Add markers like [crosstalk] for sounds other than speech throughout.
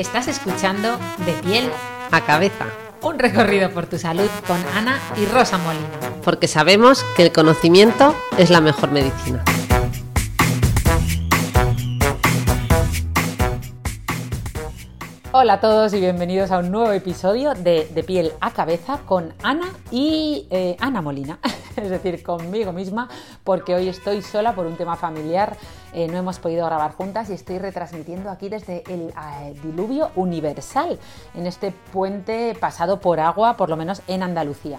Estás escuchando De piel a cabeza. Un recorrido por tu salud con Ana y Rosa Molina. Porque sabemos que el conocimiento es la mejor medicina. Hola a todos y bienvenidos a un nuevo episodio de De piel a cabeza con Ana y eh, Ana Molina, [laughs] [laughs] es decir, conmigo misma, porque hoy estoy sola por un tema familiar, eh, no hemos podido grabar juntas y estoy retransmitiendo aquí desde el eh, diluvio universal, en este puente pasado por agua, por lo menos en Andalucía.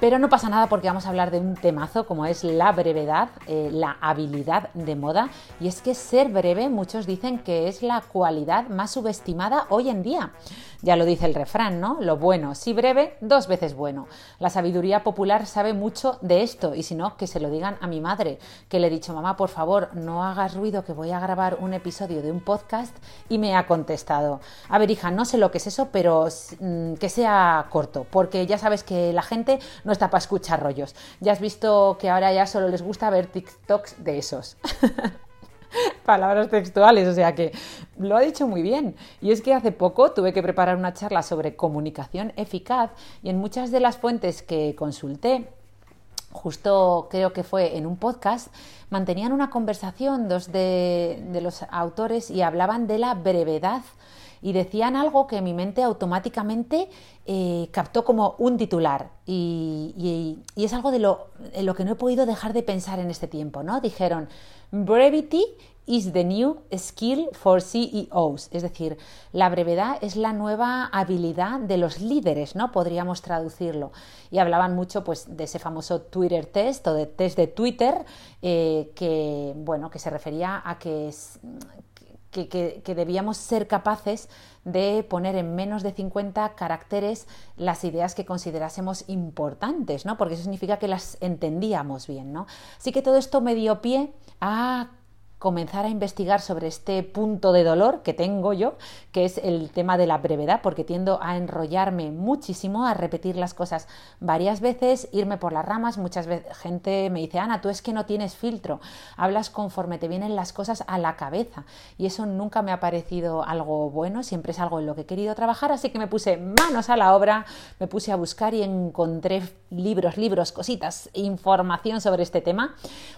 Pero no pasa nada porque vamos a hablar de un temazo como es la brevedad, eh, la habilidad de moda. Y es que ser breve muchos dicen que es la cualidad más subestimada hoy en día. Ya lo dice el refrán, ¿no? Lo bueno, si breve, dos veces bueno. La sabiduría popular sabe mucho de esto y si no, que se lo digan a mi madre, que le he dicho, mamá, por favor, no hagas ruido que voy a grabar un episodio de un podcast y me ha contestado, a ver hija, no sé lo que es eso, pero mm, que sea corto, porque ya sabes que la gente no está para escuchar rollos. Ya has visto que ahora ya solo les gusta ver TikToks de esos. [laughs] palabras textuales, o sea que lo ha dicho muy bien. Y es que hace poco tuve que preparar una charla sobre comunicación eficaz y en muchas de las fuentes que consulté, justo creo que fue en un podcast, mantenían una conversación dos de, los autores y hablaban de la brevedad y decían algo que mi mente automáticamente eh, captó como un titular y, es algo de lo, en lo que no he podido dejar de pensar en este tiempo, ¿no? Dijeron, brevity is the new skill for CEOs, es decir, la brevedad es la nueva habilidad de los líderes, ¿no? Podríamos traducirlo. Y hablaban mucho, pues, de ese famoso Twitter test o de test de Twitter, eh, que, bueno, que se refería a que, que, debíamos ser capaces de poner en menos de 50 caracteres las ideas que considerásemos importantes, ¿no? Porque eso significa que las entendíamos bien, ¿no? Así que todo esto me dio pie a comenzar a investigar sobre este punto de dolor que tengo yo, que es el tema de la brevedad, porque tiendo a enrollarme muchísimo, a repetir las cosas varias veces, irme por las ramas. Muchas veces gente me dice, Ana, tú es que no tienes filtro, hablas conforme te vienen las cosas a la cabeza. Y eso nunca me ha parecido algo bueno, siempre es algo en lo que he querido trabajar, así que me puse manos a la obra, me puse a buscar y encontré libros, libros, cositas, información sobre este tema.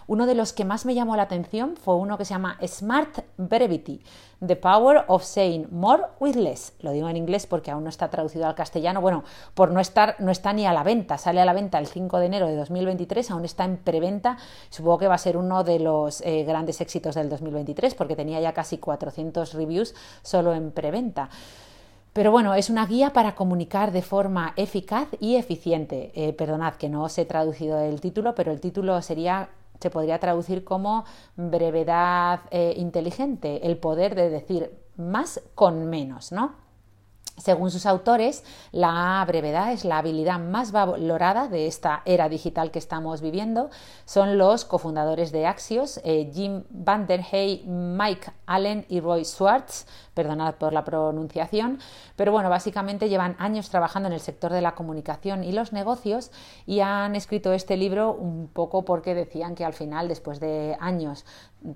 Uno de los que más me llamó la atención fue uno que se llama Smart Brevity, The Power of Saying More with Less. Lo digo en inglés porque aún no está traducido al castellano. Bueno, por no estar, no está ni a la venta. Sale a la venta el 5 de enero de 2023, aún está en preventa. Supongo que va a ser uno de los eh, grandes éxitos del 2023 porque tenía ya casi 400 reviews solo en preventa. Pero bueno, es una guía para comunicar de forma eficaz y eficiente. Eh, perdonad que no os he traducido el título, pero el título sería se podría traducir como brevedad eh, inteligente, el poder de decir más con menos, ¿no? Según sus autores, la brevedad es la habilidad más valorada de esta era digital que estamos viviendo. Son los cofundadores de Axios, eh, Jim Van der Hey, Mike Allen y Roy Swartz, perdonad por la pronunciación, pero bueno, básicamente llevan años trabajando en el sector de la comunicación y los negocios y han escrito este libro un poco porque decían que al final, después de años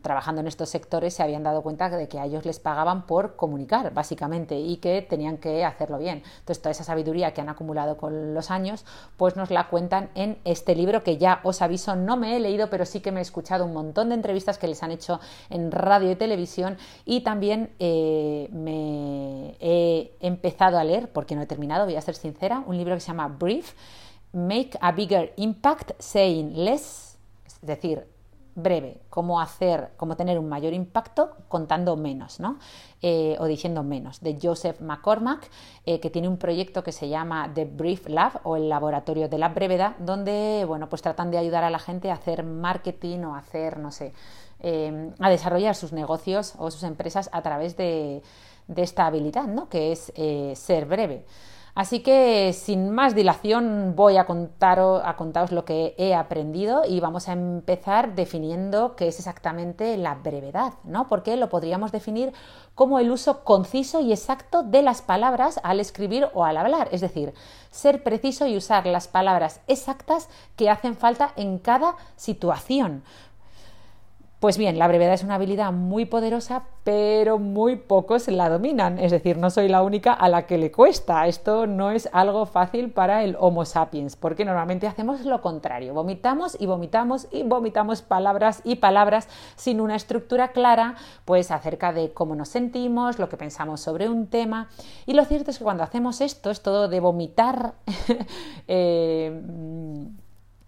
trabajando en estos sectores, se habían dado cuenta de que a ellos les pagaban por comunicar, básicamente, y que tenían que hacerlo bien. Entonces, toda esa sabiduría que han acumulado con los años, pues nos la cuentan en este libro que ya os aviso, no me he leído, pero sí que me he escuchado un montón de entrevistas que les han hecho en radio y televisión y también eh, me he empezado a leer, porque no he terminado, voy a ser sincera, un libro que se llama Brief, Make a Bigger Impact Saying Less, es decir, breve, cómo hacer, cómo tener un mayor impacto contando menos, ¿no? Eh, o diciendo menos, de Joseph McCormack, eh, que tiene un proyecto que se llama The Brief Lab o el laboratorio de la brevedad, donde, bueno, pues tratan de ayudar a la gente a hacer marketing o hacer, no sé, eh, a desarrollar sus negocios o sus empresas a través de, esta habilidad, ¿no? que es eh, ser breve. Así que sin más dilación voy a, contaros, a contaros lo que he aprendido y vamos a empezar definiendo qué es exactamente la brevedad, ¿no? Porque lo podríamos definir como el uso conciso y exacto de las palabras al escribir o al hablar, es decir, ser preciso y usar las palabras exactas que hacen falta en cada situación. Pues bien, la brevedad es una habilidad muy poderosa, pero muy pocos la dominan. Es decir, no soy la única a la que le cuesta. Esto no es algo fácil para el Homo sapiens, porque normalmente hacemos lo contrario. Vomitamos y vomitamos y vomitamos palabras y palabras sin una estructura clara, pues acerca de cómo nos sentimos, lo que pensamos sobre un tema. Y lo cierto es que cuando hacemos esto, es todo de vomitar. [laughs] eh,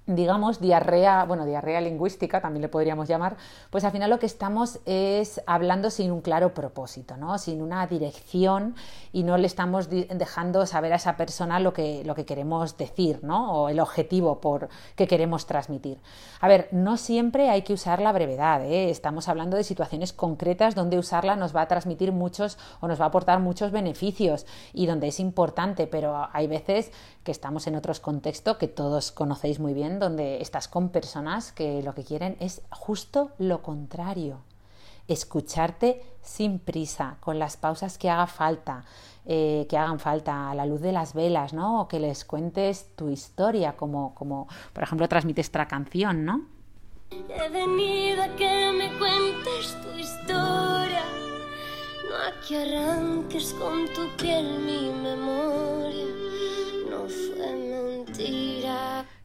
digamos, diarrea, bueno, diarrea lingüística también le podríamos llamar, pues al final lo que estamos es hablando sin un claro propósito, ¿no? Sin una dirección y no le estamos dejando saber a esa persona lo que, lo que queremos decir, ¿no? O el objetivo por que queremos transmitir. A ver, no siempre hay que usar la brevedad, ¿eh? Estamos hablando de situaciones concretas donde usarla nos va a transmitir muchos o nos va a aportar muchos beneficios y donde es importante, pero hay veces que estamos en otros contextos que todos conocéis muy bien donde estás con personas que lo que quieren es justo lo contrario. Escucharte sin prisa, con las pausas que haga falta, eh, que hagan falta a la luz de las velas, ¿no? O que les cuentes tu historia, como, como por ejemplo transmites esta canción, ¿no? He venido a que me cuentes tu historia, no a que arranques con tu piel mi memoria, no fue mentira.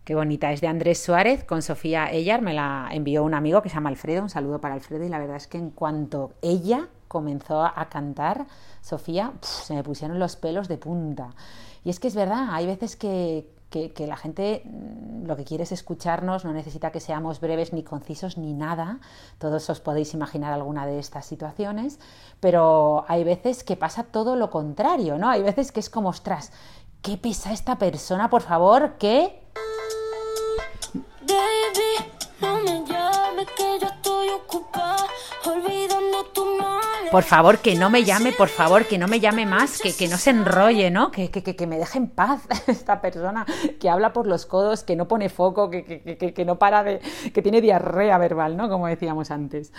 Qué bonita, es de Andrés Suárez con Sofía Ellar, me la envió un amigo que se llama Alfredo, un saludo para Alfredo y la verdad es que en cuanto ella comenzó a cantar, Sofía, se me pusieron los pelos de punta. Y es que es verdad, hay veces que, que, la gente mm, lo que quiere es escucharnos, no necesita que seamos breves ni concisos ni nada, todos os podéis imaginar alguna de estas situaciones, pero hay veces que pasa todo lo contrario, ¿no? Hay veces que es como, ostras, ¿qué pesa esta persona, por favor? ¿Qué? Yo estoy ocupada olvidando tu mal. Por favor, que no me llame, por favor, que no me llame más, que, que no se enrolle, ¿no? Que, que, que, me deje en paz [laughs] esta persona que habla por los codos, que no pone foco, que, que, que no para de. que tiene diarrea verbal, ¿no? Como decíamos antes.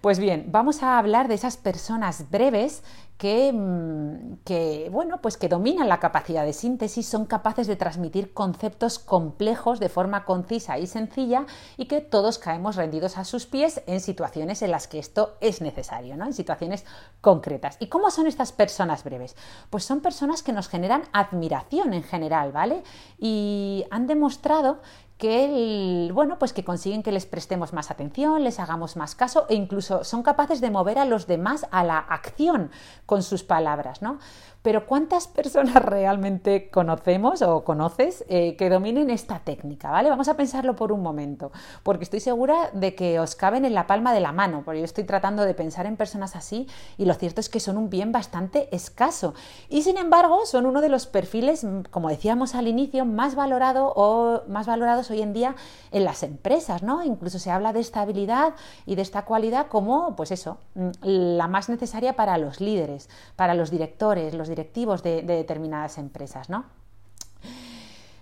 Pues bien, vamos a hablar de esas personas breves que, mm, que, bueno, pues que dominan la capacidad de síntesis, son capaces de transmitir conceptos complejos de forma concisa y sencilla y que todos caemos rendidos a sus pies en situaciones en las que esto es necesario, ¿no? En situaciones concretas. ¿Y cómo son estas personas breves? Pues son personas que nos generan admiración en general, ¿vale? Y han demostrado que bueno, pues que consiguen que les prestemos más atención, les hagamos más caso e incluso son capaces de mover a los demás a la acción con sus palabras, ¿no? Pero ¿cuántas personas [laughs] realmente conocemos o conoces eh, que dominen esta técnica? ¿vale? Vamos a pensarlo por un momento, porque estoy segura de que os caben en la palma de la mano, porque yo estoy tratando de pensar en personas así y lo cierto es que son un bien bastante escaso. Y sin embargo, son uno de los perfiles, como decíamos al inicio, más valorado o más valorados hoy en día en las empresas, ¿no? Incluso se habla de esta habilidad y de esta cualidad como, pues eso, mm, la más necesaria para los líderes, para los directores, los directivos de, determinadas empresas, ¿no?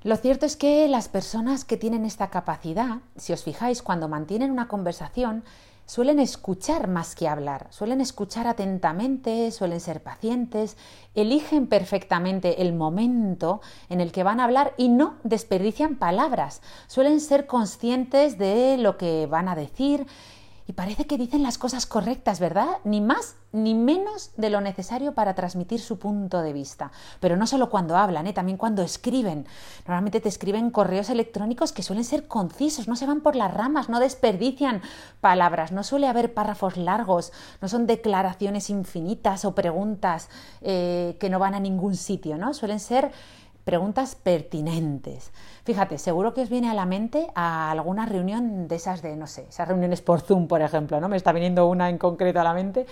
Lo cierto es que las personas que tienen esta capacidad, si os fijáis, cuando mantienen una conversación, suelen escuchar más que hablar, suelen escuchar atentamente, suelen ser pacientes, eligen perfectamente el momento en el que van a hablar y no desperdician palabras, suelen ser conscientes de lo que van a decir, y parece que dicen las cosas correctas, ¿verdad? Ni más ni menos de lo necesario para transmitir su punto de vista. Pero no solo cuando hablan, ¿eh? también cuando escriben. Normalmente te escriben correos electrónicos que suelen ser concisos, no se van por las ramas, no desperdician palabras, no suele haber párrafos largos, no son declaraciones infinitas o preguntas eh, que no van a ningún sitio, ¿no? Suelen ser preguntas pertinentes. Fíjate, seguro que os viene a la mente a alguna reunión de esas de, no sé, esas reuniones por Zoom, por ejemplo, ¿no? Me está viniendo una en concreto a la mente,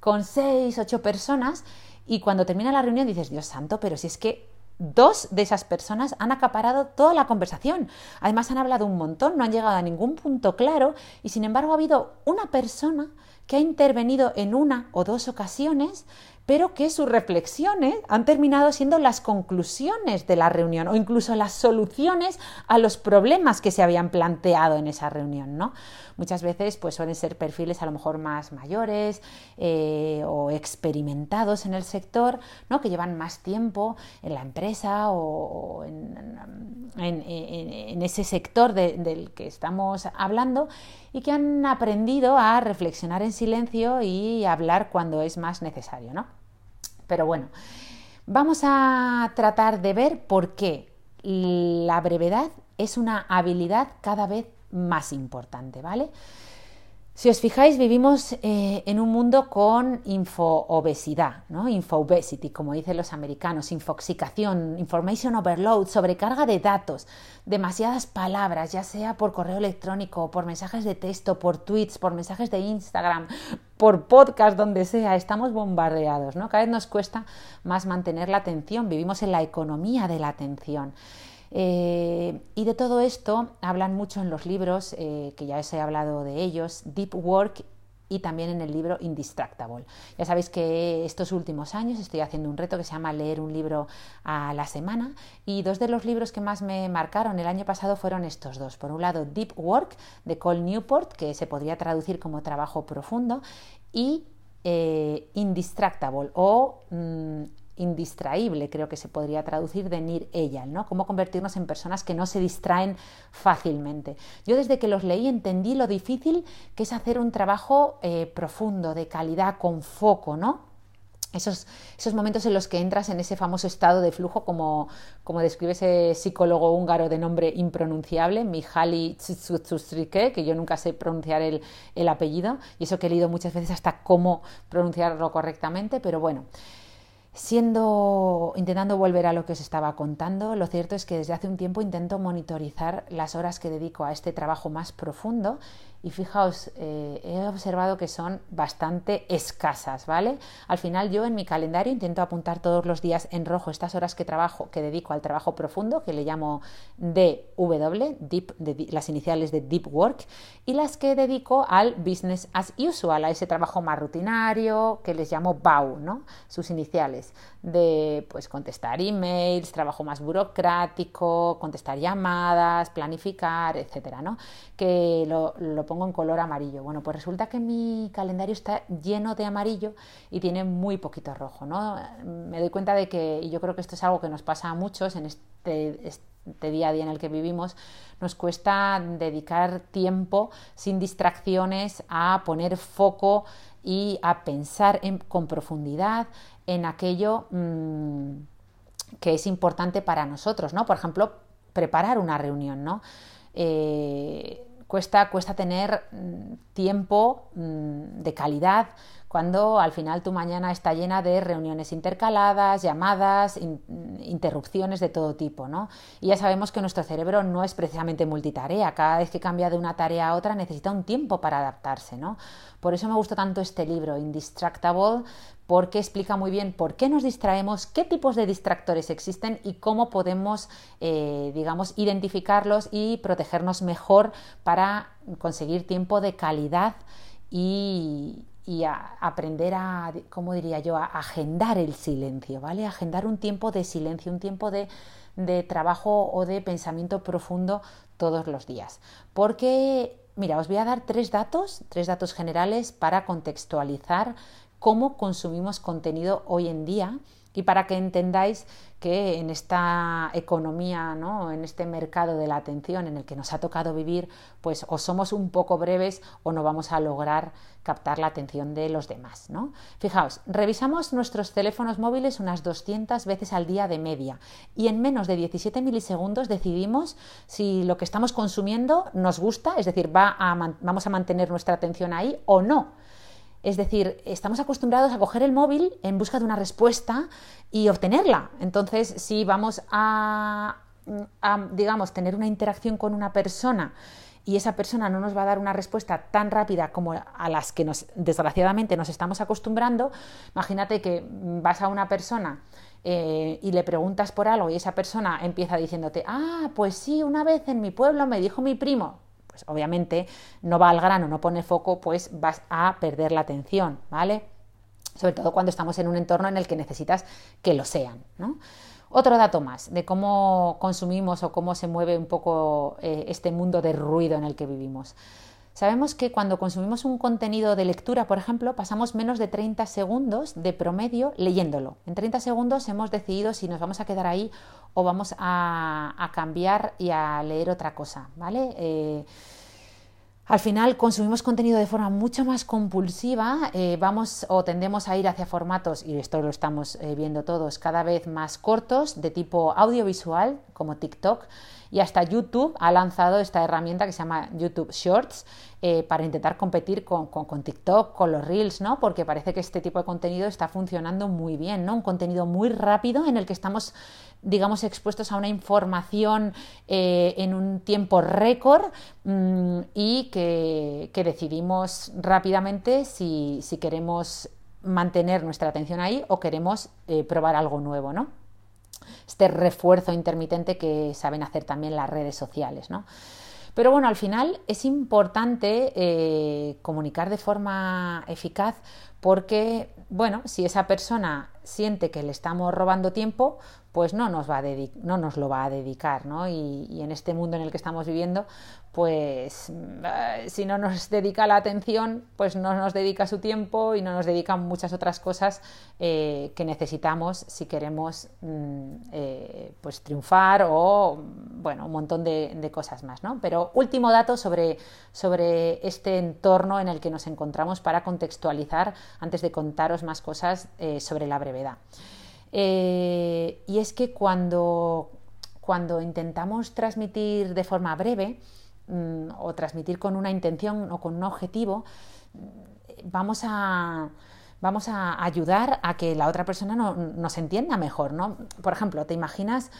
con seis, ocho personas, y cuando termina la reunión dices, Dios santo, pero si es que dos de esas personas han acaparado toda la conversación. Además han hablado un montón, no han llegado a ningún punto claro, y sin embargo ha habido una persona que ha intervenido en una o dos ocasiones pero que sus reflexiones han terminado siendo las conclusiones de la reunión o incluso las soluciones a los problemas que se habían planteado en esa reunión, ¿no? Muchas veces pues suelen ser perfiles a lo mejor más mayores eh, o experimentados en el sector, ¿no? que llevan más tiempo en la empresa o en, ese sector del que estamos hablando y que han aprendido a reflexionar en silencio y hablar cuando es más necesario. ¿no? Pero bueno, vamos a tratar de ver por qué la brevedad es una habilidad cada vez más importante, ¿vale? Si os fijáis, vivimos eh, en un mundo con infoobesidad, ¿no? Infoobesity, como dicen los americanos, infoxicación, information overload, sobrecarga de datos, demasiadas palabras, ya sea por correo electrónico, por mensajes de texto, por tweets, por mensajes de Instagram, por podcast, donde sea, estamos bombardeados, ¿no? Cada vez nos cuesta más mantener la atención, vivimos en la economía de la atención. Eh, y de todo esto hablan mucho en los libros, eh, que ya os he hablado de ellos, Deep Work y también en el libro Indistractable. Ya sabéis que estos últimos años estoy haciendo un reto que se llama leer un libro a la semana y dos de los libros que más me marcaron el año pasado fueron estos dos. Por un lado, Deep Work de Cole Newport, que se podría traducir como trabajo profundo, y eh, Indistractable o mm, indistraíble, creo que se podría traducir de Nir Eyal, ¿no? Cómo convertirnos en personas que no se distraen fácilmente. Yo desde que los leí entendí lo difícil que es hacer un trabajo eh, profundo, de calidad, con foco, ¿no? Esos, esos, momentos en los que entras en ese famoso estado de flujo, como, como describe ese psicólogo húngaro de nombre impronunciable, Mihaly Csikszentmihalyi, que yo nunca sé pronunciar el, el apellido, y eso que he leído muchas veces hasta cómo pronunciarlo correctamente, pero bueno, Siendo, intentando volver a lo que os estaba contando, lo cierto es que desde hace un tiempo intento monitorizar las horas que dedico a este trabajo más profundo y fijaos, eh, he observado que son bastante escasas, ¿vale? Al final yo en mi calendario intento apuntar todos los días en rojo estas horas que trabajo, que dedico al trabajo profundo, que le llamo DW, deep, las iniciales de Deep Work, y las que dedico al Business as Usual, a ese trabajo más rutinario, que les llamo BAU, ¿no? Sus iniciales, de pues contestar emails, trabajo más burocrático, contestar llamadas, planificar, etcétera, ¿no? Que lo, lo pongo en color amarillo. Bueno, pues resulta que mi calendario está lleno de amarillo y tiene muy poquito rojo, ¿no? Me doy cuenta de que, y yo creo que esto es algo que nos pasa a muchos en este, este día a día en el que vivimos, nos cuesta dedicar tiempo sin distracciones a poner foco y a pensar con profundidad en aquello mm, que es importante para nosotros, ¿no? Por ejemplo, preparar una reunión, ¿no? Eh, cuesta, cuesta tener mm, tiempo mm, de calidad cuando al final tu mañana está llena de reuniones intercaladas, llamadas, interrupciones de todo tipo, ¿no? Y ya sabemos que nuestro cerebro no es precisamente multitarea, cada vez que cambia de una tarea a otra necesita un tiempo para adaptarse, ¿no? Por eso me gustó tanto este libro, Indistractable, porque explica muy bien por qué nos distraemos, qué tipos de distractores existen y cómo podemos, eh, digamos, identificarlos y protegernos mejor para conseguir tiempo de calidad y, y aprender a, ¿cómo diría yo?, a agendar el silencio, ¿vale? Agendar un tiempo de silencio, un tiempo de, de trabajo o de pensamiento profundo todos los días. Porque, mira, os voy a dar tres datos, tres datos generales para contextualizar cómo consumimos contenido hoy en día y para que entendáis que en esta economía, ¿no? en este mercado de la atención en el que nos ha tocado vivir, pues o somos un poco breves o no vamos a lograr captar la atención de los demás. ¿no? Fijaos, revisamos nuestros teléfonos móviles unas 200 veces al día de media y en menos de 17 milisegundos decidimos si lo que estamos consumiendo nos gusta, es decir, va vamos a mantener nuestra atención ahí o no. Es decir, estamos acostumbrados a coger el móvil en busca de una respuesta y obtenerla. Entonces, si vamos a, digamos, tener una interacción con una persona y esa persona no nos va a dar una respuesta tan rápida como a las que desgraciadamente nos estamos acostumbrando, imagínate que vas a una persona eh, y le preguntas por algo y esa persona empieza diciéndote, ah, pues sí, una vez en mi pueblo me dijo mi primo, pues obviamente no va al grano, no pone foco, pues vas a perder la atención, ¿vale? sobre todo cuando estamos en un entorno en el que necesitas que lo sean. Otro dato más de cómo consumimos o cómo se mueve un poco eh, este mundo de ruido en el que vivimos. Sabemos que cuando consumimos un contenido de lectura, por ejemplo, pasamos menos de 30 segundos de promedio leyéndolo. En 30 segundos hemos decidido si nos vamos a quedar ahí o vamos a, cambiar y a leer otra cosa, ¿vale? Eh, al final consumimos contenido de forma mucho más compulsiva, eh, vamos o tendemos a ir hacia formatos, y esto lo estamos eh, viendo todos, cada vez más cortos, de tipo audiovisual, como TikTok, y hasta YouTube ha lanzado esta herramienta que se llama YouTube Shorts para intentar competir con, con, TikTok, con los Reels, ¿no? Porque parece que este tipo de contenido está funcionando muy bien, ¿no? Un contenido muy rápido en el que estamos digamos, expuestos a una información eh, en un tiempo récord mm, y que, decidimos rápidamente si, queremos mantener nuestra atención ahí o queremos eh, probar algo nuevo, ¿no? Este refuerzo intermitente que saben hacer también las redes sociales, ¿no? Pero bueno, al final es importante eh, comunicar de forma eficaz porque, bueno, si esa persona siente que le estamos robando tiempo, pues no nos, va a no nos lo va a dedicar, ¿no? Y, en este mundo en el que estamos viviendo, pues eh, si no nos dedica la atención, pues no nos dedica su tiempo y no nos dedica muchas otras cosas eh, que necesitamos si queremos mm, eh, pues triunfar o, bueno, un montón de, de, cosas más, ¿no? Pero último dato sobre, sobre este entorno en el que nos encontramos para contextualizar antes de contaros más cosas sobre la brevedad. Eh, y es que cuando, cuando intentamos transmitir de forma breve mm, o transmitir con una intención o con un objetivo, vamos a, vamos a ayudar a que la otra persona no, nos entienda mejor. ¿no? Por ejemplo, ¿te imaginas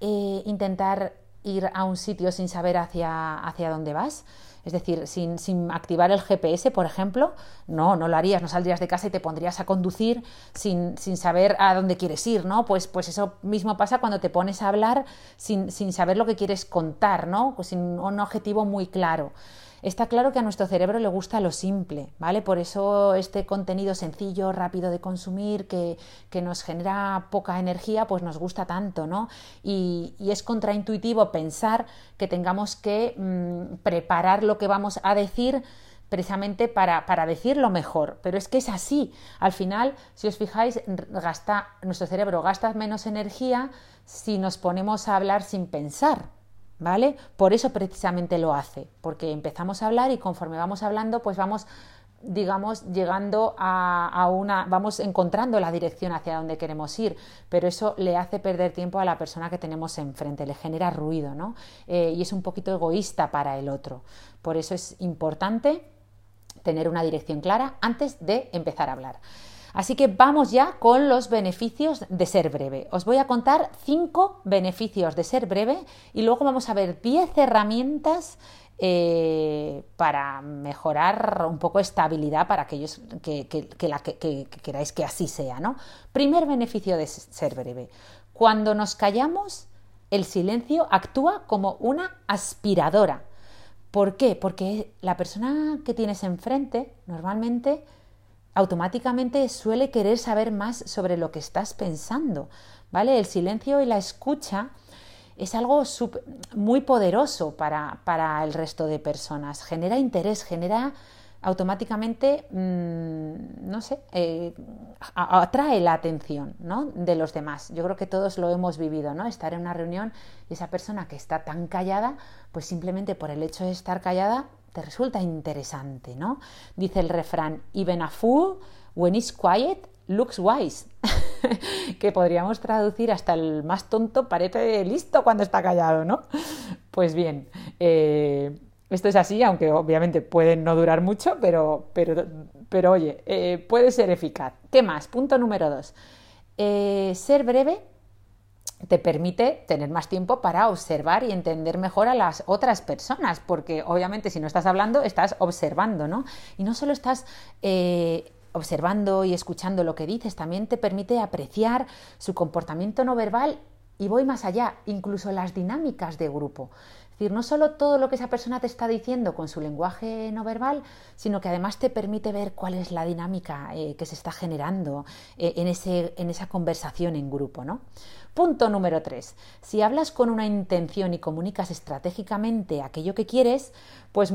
eh, intentar ir a un sitio sin saber hacia, hacia dónde vas? Es decir, sin, activar el GPS, por ejemplo, no, no lo harías, no saldrías de casa y te pondrías a conducir sin, saber a dónde quieres ir, ¿no? Pues, pues eso mismo pasa cuando te pones a hablar sin, sin saber lo que quieres contar, ¿no? Pues sin un objetivo muy claro. Está claro que a nuestro cerebro le gusta lo simple, ¿vale? Por eso este contenido sencillo, rápido de consumir, que, nos genera poca energía, pues nos gusta tanto, ¿no? Y, es contraintuitivo pensar que tengamos que mm, preparar lo que vamos a decir precisamente para, para, decirlo mejor. Pero es que es así. Al final, si os fijáis, gasta, nuestro cerebro gasta menos energía si nos ponemos a hablar sin pensar. ¿Vale? Por eso precisamente lo hace, porque empezamos a hablar y conforme vamos hablando, pues vamos digamos, llegando a, una, vamos encontrando la dirección hacia donde queremos ir, pero eso le hace perder tiempo a la persona que tenemos enfrente, le genera ruido, ¿no? Eh, y es un poquito egoísta para el otro. Por eso es importante tener una dirección clara antes de empezar a hablar. Así que vamos ya con los beneficios de ser breve. Os voy a contar cinco beneficios de ser breve y luego vamos a ver 10 herramientas eh, para mejorar un poco estabilidad para aquellos que, queráis que así sea. ¿no? Primer beneficio de ser breve. Cuando nos callamos, el silencio actúa como una aspiradora. ¿Por qué? Porque la persona que tienes enfrente normalmente automáticamente suele querer saber más sobre lo que estás pensando, ¿vale? El silencio y la escucha es algo muy poderoso para, para, el resto de personas, genera interés, genera automáticamente, mm, no sé, eh, atrae la atención ¿no? de los demás. Yo creo que todos lo hemos vivido, ¿no? Estar en una reunión y esa persona que está tan callada, pues simplemente por el hecho de estar callada te resulta interesante, ¿no? Dice el refrán, even a fool, when is quiet, looks wise. [laughs] que podríamos traducir hasta el más tonto parece listo cuando está callado, ¿no? Pues bien, eh, esto es así, aunque obviamente pueden no durar mucho, pero, pero, pero oye, eh, puede ser eficaz. ¿Qué más? Punto número dos. Eh, ser breve te permite tener más tiempo para observar y entender mejor a las otras personas, porque obviamente si no estás hablando, estás observando, ¿no? Y no solo estás eh, observando y escuchando lo que dices, también te permite apreciar su comportamiento no verbal y voy más allá, incluso las dinámicas de grupo. Es decir, no solo todo lo que esa persona te está diciendo con su lenguaje no verbal, sino que además te permite ver cuál es la dinámica eh, que se está generando eh, en, ese, en, esa conversación en grupo. ¿no? Punto número tres. Si hablas con una intención y comunicas estratégicamente aquello que quieres, pues...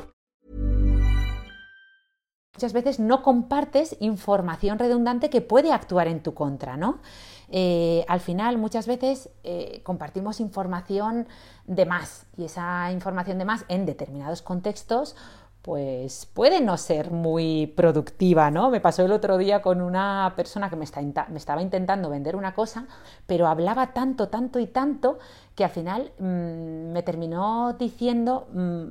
Muchas veces no compartes información redundante que puede actuar en tu contra, ¿no? Eh, al final muchas veces eh, compartimos información de más y esa información de más en determinados contextos pues puede no ser muy productiva, ¿no? Me pasó el otro día con una persona que me, estaba intentando vender una cosa, pero hablaba tanto, tanto y tanto que al final mm, me terminó diciendo mm,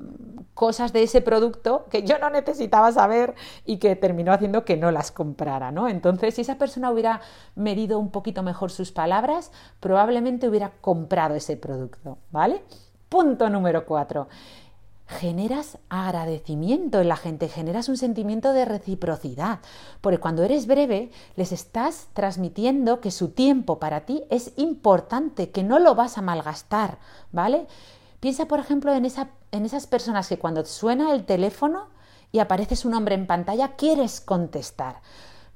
cosas de ese producto que yo no necesitaba saber y que terminó haciendo que no las comprara, ¿no? Entonces, si esa persona hubiera medido un poquito mejor sus palabras, probablemente hubiera comprado ese producto, ¿vale? Punto número cuatro generas agradecimiento en la gente, generas un sentimiento de reciprocidad, porque cuando eres breve les estás transmitiendo que su tiempo para ti es importante, que no lo vas a malgastar, ¿vale? Piensa, por ejemplo, en, esa, en esas personas que cuando suena el teléfono y aparece su nombre en pantalla, quieres contestar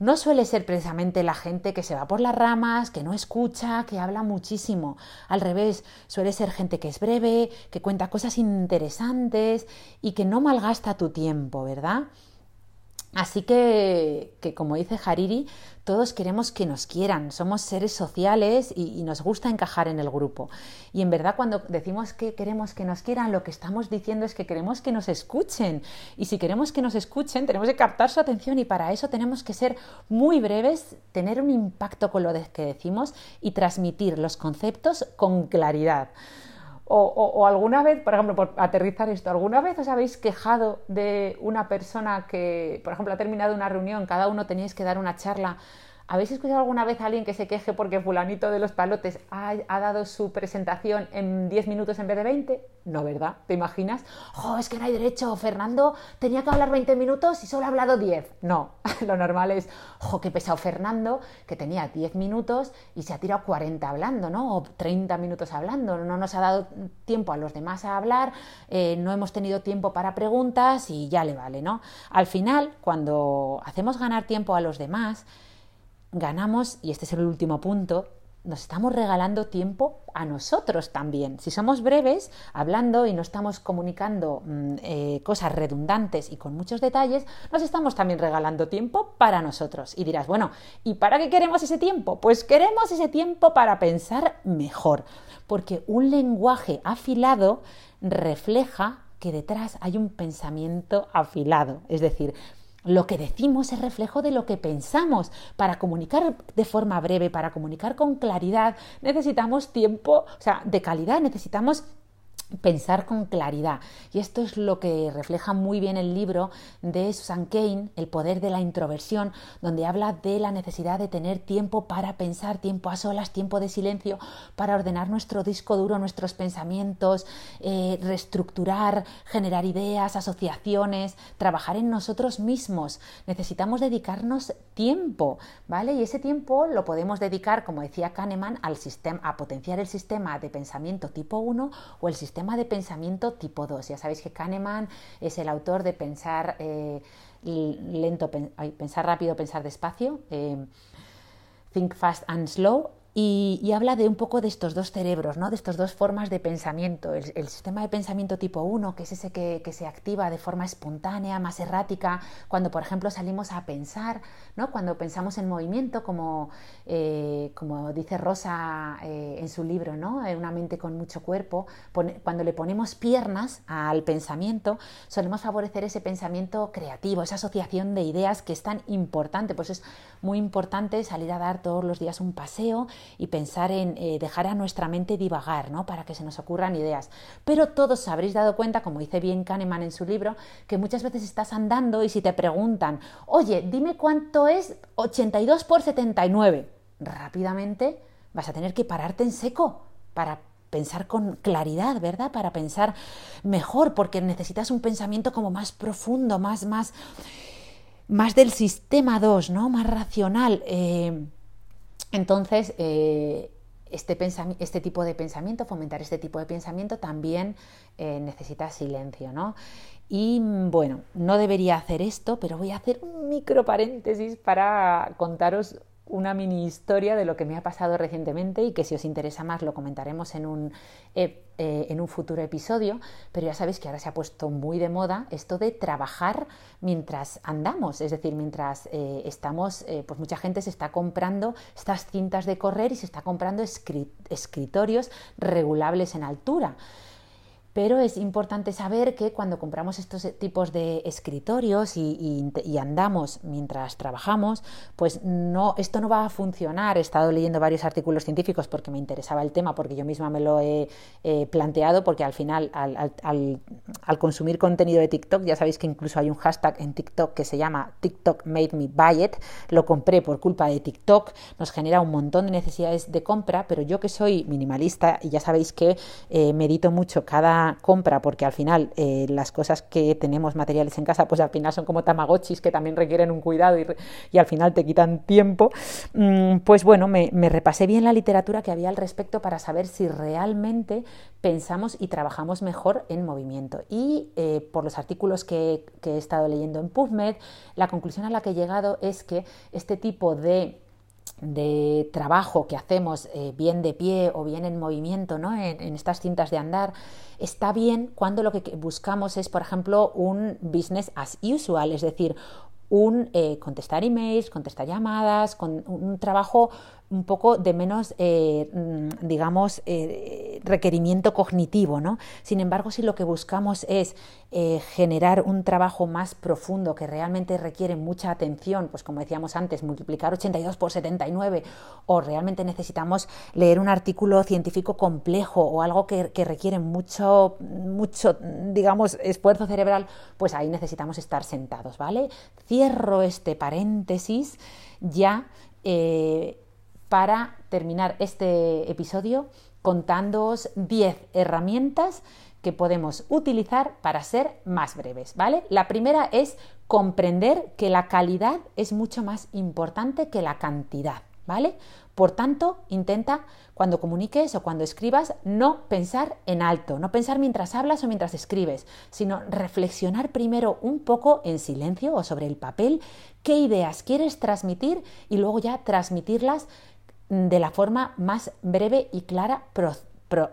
no suele ser precisamente la gente que se va por las ramas, que no escucha, que habla muchísimo. Al revés, suele ser gente que es breve, que cuenta cosas interesantes y que no malgasta tu tiempo, ¿verdad? Así que, como dice Hariri, todos queremos que nos quieran, somos seres sociales y, nos gusta encajar en el grupo. Y en verdad cuando decimos que queremos que nos quieran, lo que estamos diciendo es que queremos que nos escuchen. Y si queremos que nos escuchen, tenemos que captar su atención y para eso tenemos que ser muy breves, tener un impacto con lo que decimos y transmitir los conceptos con claridad. O, alguna vez, por ejemplo, por aterrizar esto, ¿alguna vez os habéis quejado de una persona que, por ejemplo, ha terminado una reunión, cada uno teníais que dar una charla ¿Habéis escuchado alguna vez a alguien que se queje porque fulanito de los palotes ha, dado su presentación en 10 minutos en vez de 20? No, ¿verdad? ¿Te imaginas? ¡Oh, es que no hay derecho! Fernando tenía que hablar 20 minutos y solo ha hablado 10. No, [laughs] lo normal es, ¡oh, qué pesado Fernando! Que tenía 10 minutos y se ha tirado 40 hablando, ¿no? O 30 minutos hablando. No nos ha dado tiempo a los demás a hablar, eh, no hemos tenido tiempo para preguntas y ya le vale, ¿no? Al final, cuando hacemos ganar tiempo a los demás, ganamos, y este es el último punto, nos estamos regalando tiempo a nosotros también. Si somos breves, hablando y no estamos comunicando mm, eh, cosas redundantes y con muchos detalles, nos estamos también regalando tiempo para nosotros. Y dirás, bueno, ¿y para qué queremos ese tiempo? Pues queremos ese tiempo para pensar mejor, porque un lenguaje afilado refleja que detrás hay un pensamiento afilado. Es decir, lo que decimos es reflejo de lo que pensamos. Para comunicar de forma breve, para comunicar con claridad, necesitamos tiempo, o sea, de calidad, necesitamos pensar con claridad. Y esto es lo que refleja muy bien el libro de Susan Kane, El poder de la introversión, donde habla de la necesidad de tener tiempo para pensar, tiempo a solas, tiempo de silencio, para ordenar nuestro disco duro, nuestros pensamientos, eh, reestructurar, generar ideas, asociaciones, trabajar en nosotros mismos. Necesitamos dedicarnos tiempo, ¿vale? Y ese tiempo lo podemos dedicar, como decía Kahneman, al sistema, a potenciar el sistema de pensamiento tipo 1 o el sistema sistema de pensamiento tipo 2. Ya sabéis que Kahneman es el autor de pensar eh, lento, pensar rápido, pensar despacio, eh, Think Fast and Slow, y, habla de un poco de estos dos cerebros, ¿no? de estas dos formas de pensamiento. El, sistema de pensamiento tipo 1, que es ese que, se activa de forma espontánea, más errática, cuando por ejemplo salimos a pensar, ¿no? cuando pensamos en movimiento, como, eh, como dice Rosa eh, en su libro, ¿no? una mente con mucho cuerpo, cuando le ponemos piernas al pensamiento, solemos favorecer ese pensamiento creativo, esa asociación de ideas que es tan importante. Pues es muy importante salir a dar todos los días un paseo y pensar en eh, dejar a nuestra mente divagar, ¿no? Para que se nos ocurran ideas. Pero todos habréis dado cuenta, como dice bien Kahneman en su libro, que muchas veces estás andando y si te preguntan, oye, dime cuánto es 82 por 79, rápidamente vas a tener que pararte en seco para pensar con claridad, ¿verdad? Para pensar mejor, porque necesitas un pensamiento como más profundo, más, más, más del sistema 2, ¿no? Más racional. Eh, entonces, eh, este, este, tipo de pensamiento, fomentar este tipo de pensamiento también eh, necesita silencio, ¿no? Y bueno, no debería hacer esto, pero voy a hacer un micro paréntesis para contaros una mini historia de lo que me ha pasado recientemente y que si os interesa más lo comentaremos en un, eh, eh, en un futuro episodio, pero ya sabéis que ahora se ha puesto muy de moda esto de trabajar mientras andamos, es decir, mientras eh, estamos, pues mucha gente se está comprando estas cintas de correr y se está comprando escritorios regulables en altura pero es importante saber que cuando compramos estos tipos de escritorios y, andamos mientras trabajamos, pues no, esto no va a funcionar. He estado leyendo varios artículos científicos porque me interesaba el tema, porque yo misma me lo he planteado, porque al final, al, consumir contenido de TikTok, ya sabéis que incluso hay un hashtag en TikTok que se llama TikTok Made Me Buy It, lo compré por culpa de TikTok, nos genera un montón de necesidades de compra, pero yo que soy minimalista y ya sabéis que eh, medito mucho cada compra, porque al final eh, las cosas que tenemos materiales en casa, pues al final son como tamagotchis que también requieren un cuidado y, al final te quitan tiempo, mm, pues bueno, me, repasé bien la literatura que había al respecto para saber si realmente pensamos y trabajamos mejor en movimiento. Y eh, por los artículos que he estado leyendo en PubMed, la conclusión a la que he llegado es que este tipo de de trabajo que hacemos eh, bien de pie o bien en movimiento, ¿no? En, estas cintas de andar, está bien cuando lo que buscamos es, por ejemplo, un business as usual, es decir, un eh, contestar emails, contestar llamadas, con un trabajo un poco de menos, eh, mm, digamos, eh, requerimiento cognitivo, ¿no? Sin embargo, si lo que buscamos es generar un trabajo más profundo que realmente requiere mucha atención, pues como decíamos antes, multiplicar 82 por 79, o realmente necesitamos leer un artículo científico complejo o algo que, requiere mucho, mucho, digamos, esfuerzo cerebral, pues ahí necesitamos estar sentados, ¿vale? Cierro este paréntesis ya eh, para terminar este episodio contándoos 10 herramientas que podemos utilizar para ser más breves, ¿vale? La primera es comprender que la calidad es mucho más importante que la cantidad, ¿vale? Por tanto, intenta cuando comuniques o cuando escribas no pensar en alto, no pensar mientras hablas o mientras escribes, sino reflexionar primero un poco en silencio o sobre el papel qué ideas quieres transmitir y luego ya transmitirlas de la forma más breve y clara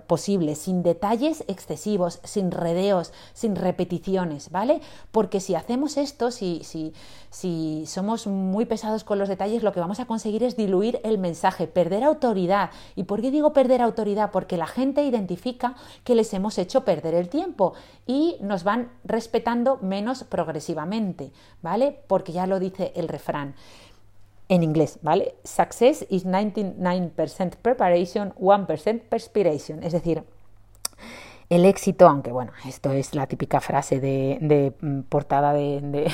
posible, sin detalles excesivos, sin redeos, sin repeticiones, ¿vale? Porque si hacemos esto, si, si, si somos muy pesados con los detalles, lo que vamos a conseguir es diluir el mensaje, perder autoridad. ¿Y por qué digo perder autoridad? Porque la gente identifica que les hemos hecho perder el tiempo y nos van respetando menos progresivamente, ¿vale? Porque ya lo dice el refrán en inglés, ¿vale? Success is 99% preparation, 1% perspiration. Es decir, el éxito, aunque bueno, esto es la típica frase de, mm, portada de,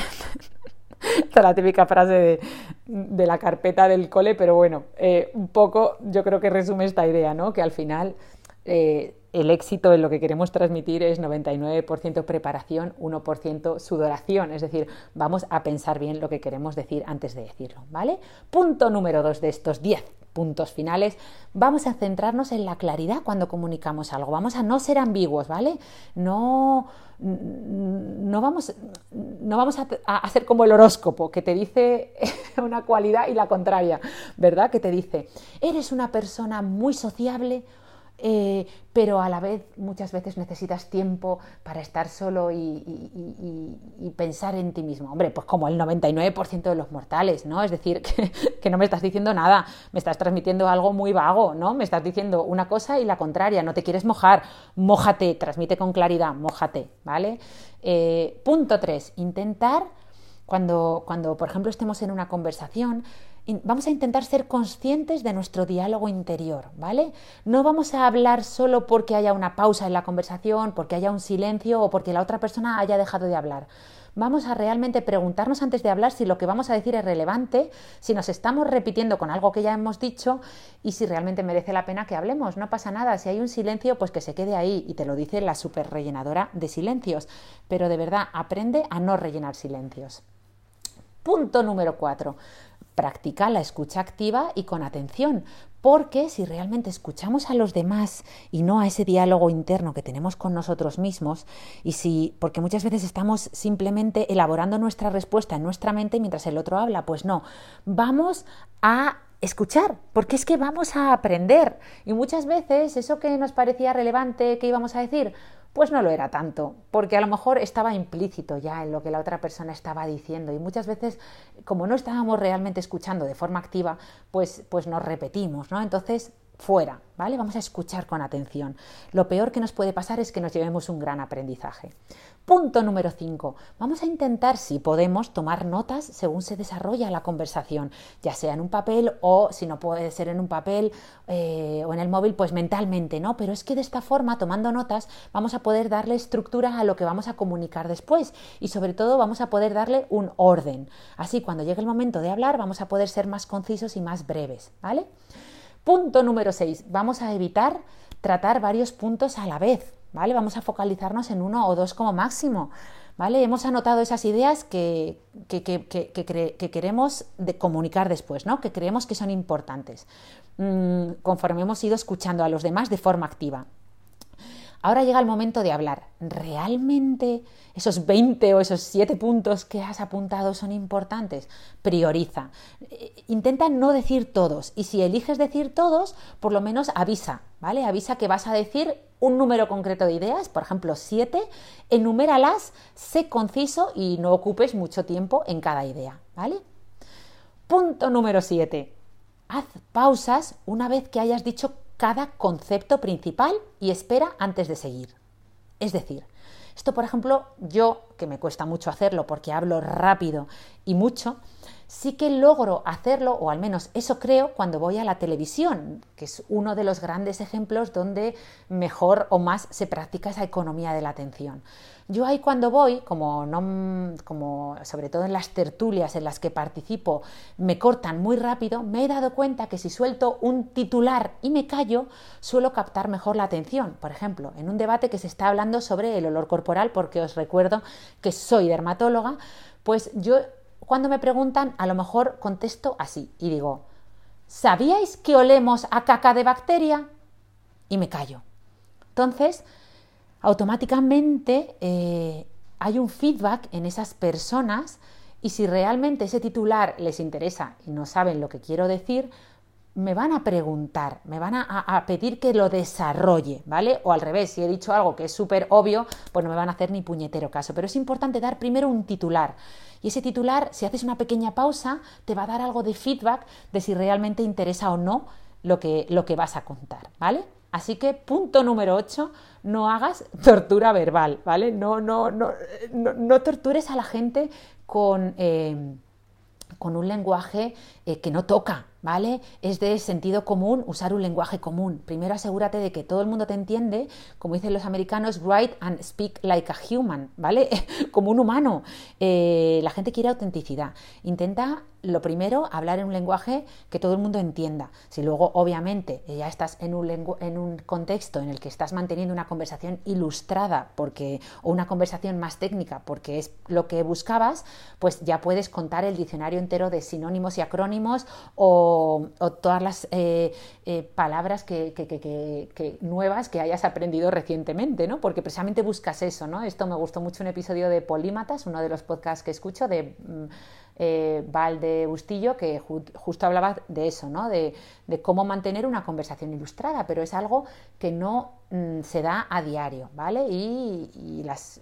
[laughs] la típica frase de, la carpeta del cole, pero bueno, eh, un poco yo creo que resume esta idea, ¿no? Que al final eh, el éxito en lo que queremos transmitir es 99% preparación, 1% sudoración, es decir, vamos a pensar bien lo que queremos decir antes de decirlo, ¿vale? Punto número dos de estos 10 puntos finales, vamos a centrarnos en la claridad cuando comunicamos algo, vamos a no ser ambiguos, ¿vale? No, no vamos, no vamos a, a hacer como el horóscopo que te dice [laughs] una cualidad y la contraria, ¿verdad? Que te dice, eres una persona muy sociable, eh, pero a la vez muchas veces necesitas tiempo para estar solo y, pensar en ti mismo. Hombre, pues como el 99% de los mortales, ¿no? Es decir, [laughs] que, no me estás diciendo nada, me estás transmitiendo algo muy vago, ¿no? Me estás diciendo una cosa y la contraria, no te quieres mojar, mójate, transmite con claridad, mójate, ¿vale? Eh, punto 3, intentar, cuando, cuando por ejemplo estemos en una conversación, vamos a intentar ser conscientes de nuestro diálogo interior, ¿vale? No vamos a hablar solo porque haya una pausa en la conversación, porque haya un silencio o porque la otra persona haya dejado de hablar. Vamos a realmente preguntarnos antes de hablar si lo que vamos a decir es relevante, si nos estamos repitiendo con algo que ya hemos dicho y si realmente merece la pena que hablemos. No pasa nada, si hay un silencio, pues que se quede ahí y te lo dice la super rellenadora de silencios. Pero de verdad, aprende a no rellenar silencios. Punto número cuatro. Practica la escucha activa y con atención, porque si realmente escuchamos a los demás y no a ese diálogo interno que tenemos con nosotros mismos, y si, porque muchas veces estamos simplemente elaborando nuestra respuesta en nuestra mente mientras el otro habla, pues no, vamos a escuchar, porque es que vamos a aprender. Y muchas veces eso que nos parecía relevante, que íbamos a decir, pues no lo era tanto, porque a lo mejor estaba implícito ya en lo que la otra persona estaba diciendo y muchas veces como no estábamos realmente escuchando de forma activa, pues, pues nos repetimos, ¿no? Entonces, fuera, ¿vale? Vamos a escuchar con atención. Lo peor que nos puede pasar es que nos llevemos un gran aprendizaje. Punto número 5. Vamos a intentar, si podemos, tomar notas según se desarrolla la conversación, ya sea en un papel o, si no puede ser en un papel eh, o en el móvil, pues mentalmente, ¿no? Pero es que de esta forma, tomando notas, vamos a poder darle estructura a lo que vamos a comunicar después y sobre todo vamos a poder darle un orden. Así, cuando llegue el momento de hablar, vamos a poder ser más concisos y más breves, ¿vale? Punto número 6. Vamos a evitar tratar varios puntos a la vez. ¿vale? Vamos a focalizarnos en uno o dos como máximo, ¿vale? Hemos anotado esas ideas que, que, queremos de comunicar después, ¿no? Que creemos que son importantes, mm, conforme hemos ido escuchando a los demás de forma activa. Ahora llega el momento de hablar. ¿Realmente esos 20 o esos 7 puntos que has apuntado son importantes? Prioriza. Eh, intenta no decir todos y si eliges decir todos, por lo menos avisa, ¿vale? Avisa que vas a decir un número concreto de ideas, por ejemplo 7, enuméralas, sé conciso y no ocupes mucho tiempo en cada idea, ¿vale? Punto número 7. Haz pausas una vez que hayas dicho cada concepto principal y espera antes de seguir. Es decir, esto por ejemplo, yo, que me cuesta mucho hacerlo porque hablo rápido y mucho, sí que logro hacerlo, o al menos eso creo, cuando voy a la televisión, que es uno de los grandes ejemplos donde mejor o más se practica esa economía de la atención. Yo ahí cuando voy, como, no, como sobre todo en las tertulias en las que participo, me cortan muy rápido, me he dado cuenta que si suelto un titular y me callo, suelo captar mejor la atención. Por ejemplo, en un debate que se está hablando sobre el olor corporal, porque os recuerdo que soy dermatóloga, pues yo cuando me preguntan, a lo mejor contesto así y digo, ¿sabíais que olemos a caca de bacteria? Y me callo. Entonces, automáticamente eh, hay un feedback en esas personas y si realmente ese titular les interesa y no saben lo que quiero decir, me van a preguntar, me van a, pedir que lo desarrolle, ¿vale? O al revés, si he dicho algo que es súper obvio, pues no me van a hacer ni puñetero caso. Pero es importante dar primero un titular. Y ese titular, si haces una pequeña pausa, te va a dar algo de feedback de si realmente interesa o no lo que, lo que vas a contar, ¿vale? Así que punto número 8, no hagas tortura verbal, ¿vale? No, no, no, no, tortures a la gente con, eh, con un lenguaje eh, que no toca, ¿vale? Es de sentido común usar un lenguaje común. Primero asegúrate de que todo el mundo te entiende, como dicen los americanos, write and speak like a human, ¿vale? [laughs] como un humano. Eh, la gente quiere autenticidad. Intenta lo primero, hablar en un lenguaje que todo el mundo entienda. Si luego, obviamente, ya estás en un, en un contexto en el que estás manteniendo una conversación ilustrada porque, o una conversación más técnica porque es lo que buscabas, pues ya puedes contar el diccionario entero de sinónimos y acrónimos o, todas las eh, eh, palabras que, nuevas que hayas aprendido recientemente, ¿no? Porque precisamente buscas eso, ¿no? Esto me gustó mucho un episodio de Polímatas, uno de los podcasts que escucho de... Mm, eh, Valde Bustillo, que justo hablaba de eso, ¿no? De, cómo mantener una conversación ilustrada, pero es algo que no mm, se da a diario, ¿vale? Y, las,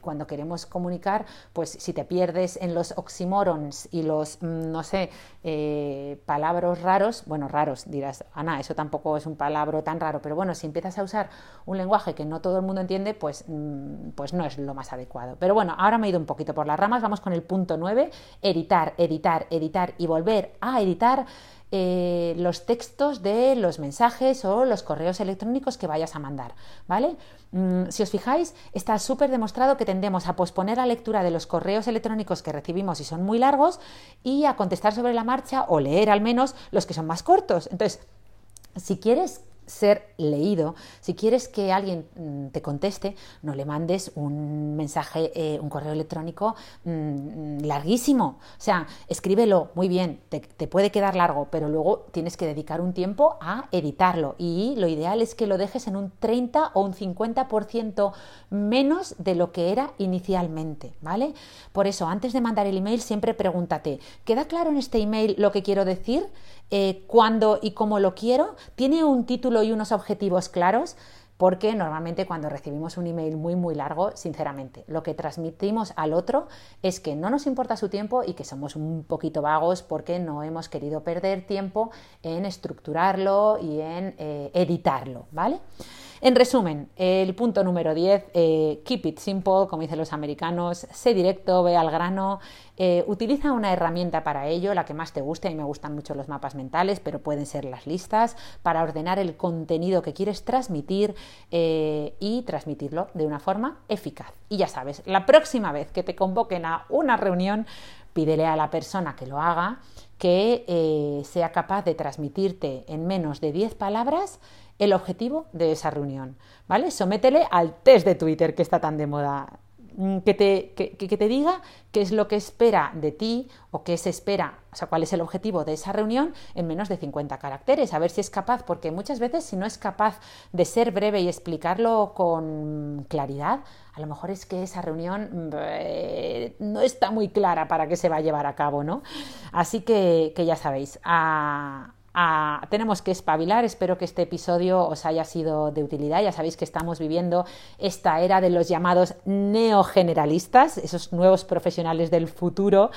cuando queremos comunicar, pues si te pierdes en los oxímorons y los, mm, no sé, eh, palabras raros, bueno, raros, dirás, Ana, eso tampoco es un palabra tan raro, pero bueno, si empiezas a usar un lenguaje que no todo el mundo entiende, pues, mm, pues no es lo más adecuado. Pero bueno, ahora me he ido un poquito por las ramas, vamos con el punto 9, editar, editar, editar y volver a editar eh, los textos de los mensajes o los correos electrónicos que vayas a mandar, ¿vale? Mm, si os fijáis, está súper demostrado que tendemos a posponer la lectura de los correos electrónicos que recibimos si son muy largos y a contestar sobre la marcha o leer al menos los que son más cortos. Entonces, si quieres ser leído. Si quieres que alguien mm, te conteste, no le mandes un mensaje, eh, un correo electrónico mm, larguísimo. O sea, escríbelo muy bien, te, puede quedar largo, pero luego tienes que dedicar un tiempo a editarlo. Y lo ideal es que lo dejes en un 30 o un 50% menos de lo que era inicialmente, ¿vale? Por eso, antes de mandar el email, siempre pregúntate, ¿queda claro en este email lo que quiero decir? Eh, cuándo y cómo lo quiero, tiene un título y unos objetivos claros, porque normalmente cuando recibimos un email muy muy largo, sinceramente, lo que transmitimos al otro es que no nos importa su tiempo y que somos un poquito vagos porque no hemos querido perder tiempo en estructurarlo y en eh, editarlo, ¿vale? En resumen, el punto número 10, eh, keep it simple, como dicen los americanos, sé directo, ve al grano, eh, utiliza una herramienta para ello, la que más te guste, a mí me gustan mucho los mapas mentales, pero pueden ser las listas, para ordenar el contenido que quieres transmitir eh, y transmitirlo de una forma eficaz. Y ya sabes, la próxima vez que te convoquen a una reunión, pídele a la persona que lo haga que sea capaz de transmitirte en menos de 10 palabras el objetivo de esa reunión, ¿vale? Sométele al test de Twitter que está tan de moda. Mm, que te, que, te diga qué es lo que espera de ti o qué se espera, o sea, cuál es el objetivo de esa reunión en menos de 50 caracteres, a ver si es capaz, porque muchas veces si no es capaz de ser breve y explicarlo con claridad, a lo mejor es que esa reunión eh, no está muy clara para qué se va a llevar a cabo, ¿no? Así que, que ya sabéis, tenemos que espabilar. Espero que este episodio os haya sido de utilidad. Ya sabéis que estamos viviendo esta era de los llamados neogeneralistas, esos nuevos profesionales del futuro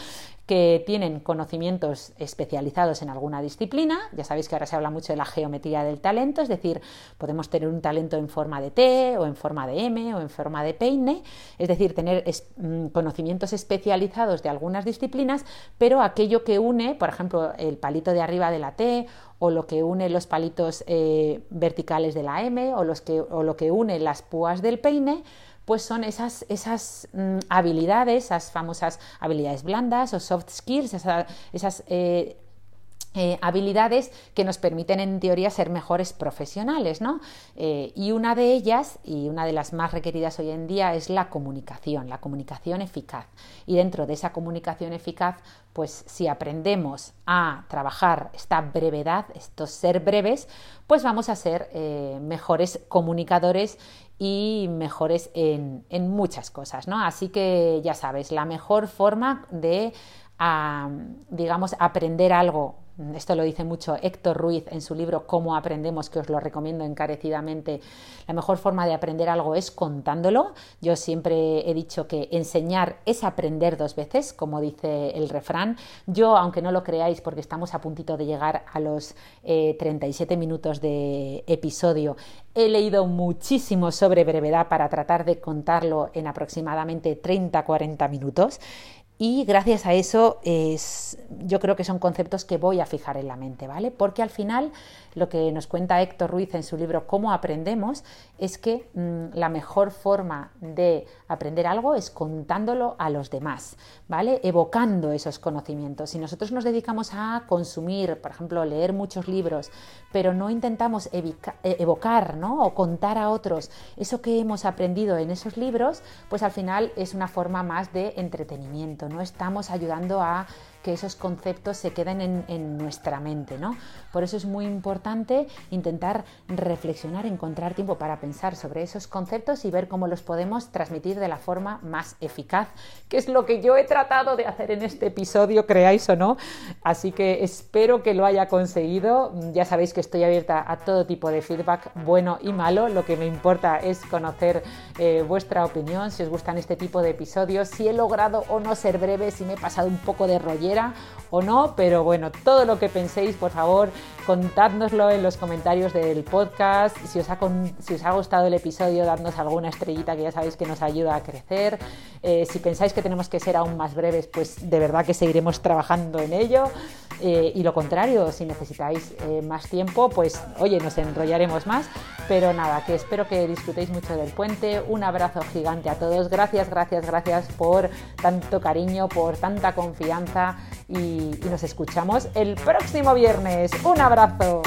que tienen conocimientos especializados en alguna disciplina. Ya sabéis que ahora se habla mucho de la geometría del talento, es decir, podemos tener un talento en forma de T o en forma de M o en forma de peine, es decir, tener mm, conocimientos especializados de algunas disciplinas, pero aquello que une, por ejemplo, el palito de arriba de la T o lo que une los palitos eh, verticales de la M o, o lo que une las púas del peine, pues son esas, esas mm, habilidades, esas famosas habilidades blandas o soft skills, esas, eh, eh, habilidades que nos permiten en teoría ser mejores profesionales, ¿no? Eh, y una de ellas, y una de las más requeridas hoy en día, es la comunicación, la comunicación eficaz. Y dentro de esa comunicación eficaz, pues si aprendemos a trabajar esta brevedad, estos ser breves, pues vamos a ser mejores comunicadores y mejores en, muchas cosas, ¿no? Así que ya sabes, la mejor forma de, digamos, aprender algo esto lo dice mucho Héctor Ruiz en su libro Cómo aprendemos, que os lo recomiendo encarecidamente. La mejor forma de aprender algo es contándolo. Yo siempre he dicho que enseñar es aprender dos veces, como dice el refrán. Yo, aunque no lo creáis, porque estamos a puntito de llegar a los 37 eh, minutos de episodio, he leído muchísimo sobre brevedad para tratar de contarlo en aproximadamente 30-40 minutos. Y gracias a eso es, yo creo que son conceptos que voy a fijar en la mente, ¿vale? Porque al final lo que nos cuenta Héctor Ruiz en su libro Cómo aprendemos es que mm, la mejor forma de aprender algo es contándolo a los demás, ¿vale? Evocando esos conocimientos. Si nosotros nos dedicamos a consumir, por ejemplo, leer muchos libros, pero no intentamos e, evocar, ¿no? O contar a otros eso que hemos aprendido en esos libros, pues al final es una forma más de entretenimiento, no estamos ayudando a que esos conceptos se queden en, nuestra mente, ¿no? Por eso es muy importante intentar reflexionar, encontrar tiempo para pensar sobre esos conceptos y ver cómo los podemos transmitir de la forma más eficaz, que es lo que yo he tratado de hacer en este episodio, creáis o no. Así que espero que lo haya conseguido. Ya sabéis que estoy abierta a todo tipo de feedback, bueno y malo. Lo que me importa es conocer eh, vuestra opinión, si os gustan este tipo de episodios, si he logrado o no ser breve, si me he pasado un poco de rollera o no, pero bueno, todo lo que penséis, por favor, contádnoslo en los comentarios del podcast. Si os ha, si os ha gustado el episodio, dadnos alguna estrellita que ya sabéis que nos ayuda a crecer. Eh, si pensáis que tenemos que ser aún más breves, pues de verdad que seguiremos trabajando en ello. Eh, y lo contrario, si necesitáis eh, más tiempo, pues oye, nos enrollaremos más. Pero nada, que espero que disfrutéis mucho del puente. Un abrazo gigante a todos. Gracias, gracias, gracias por tanto cariño, por tanta confianza y, nos escuchamos el próximo viernes. Un abrazo.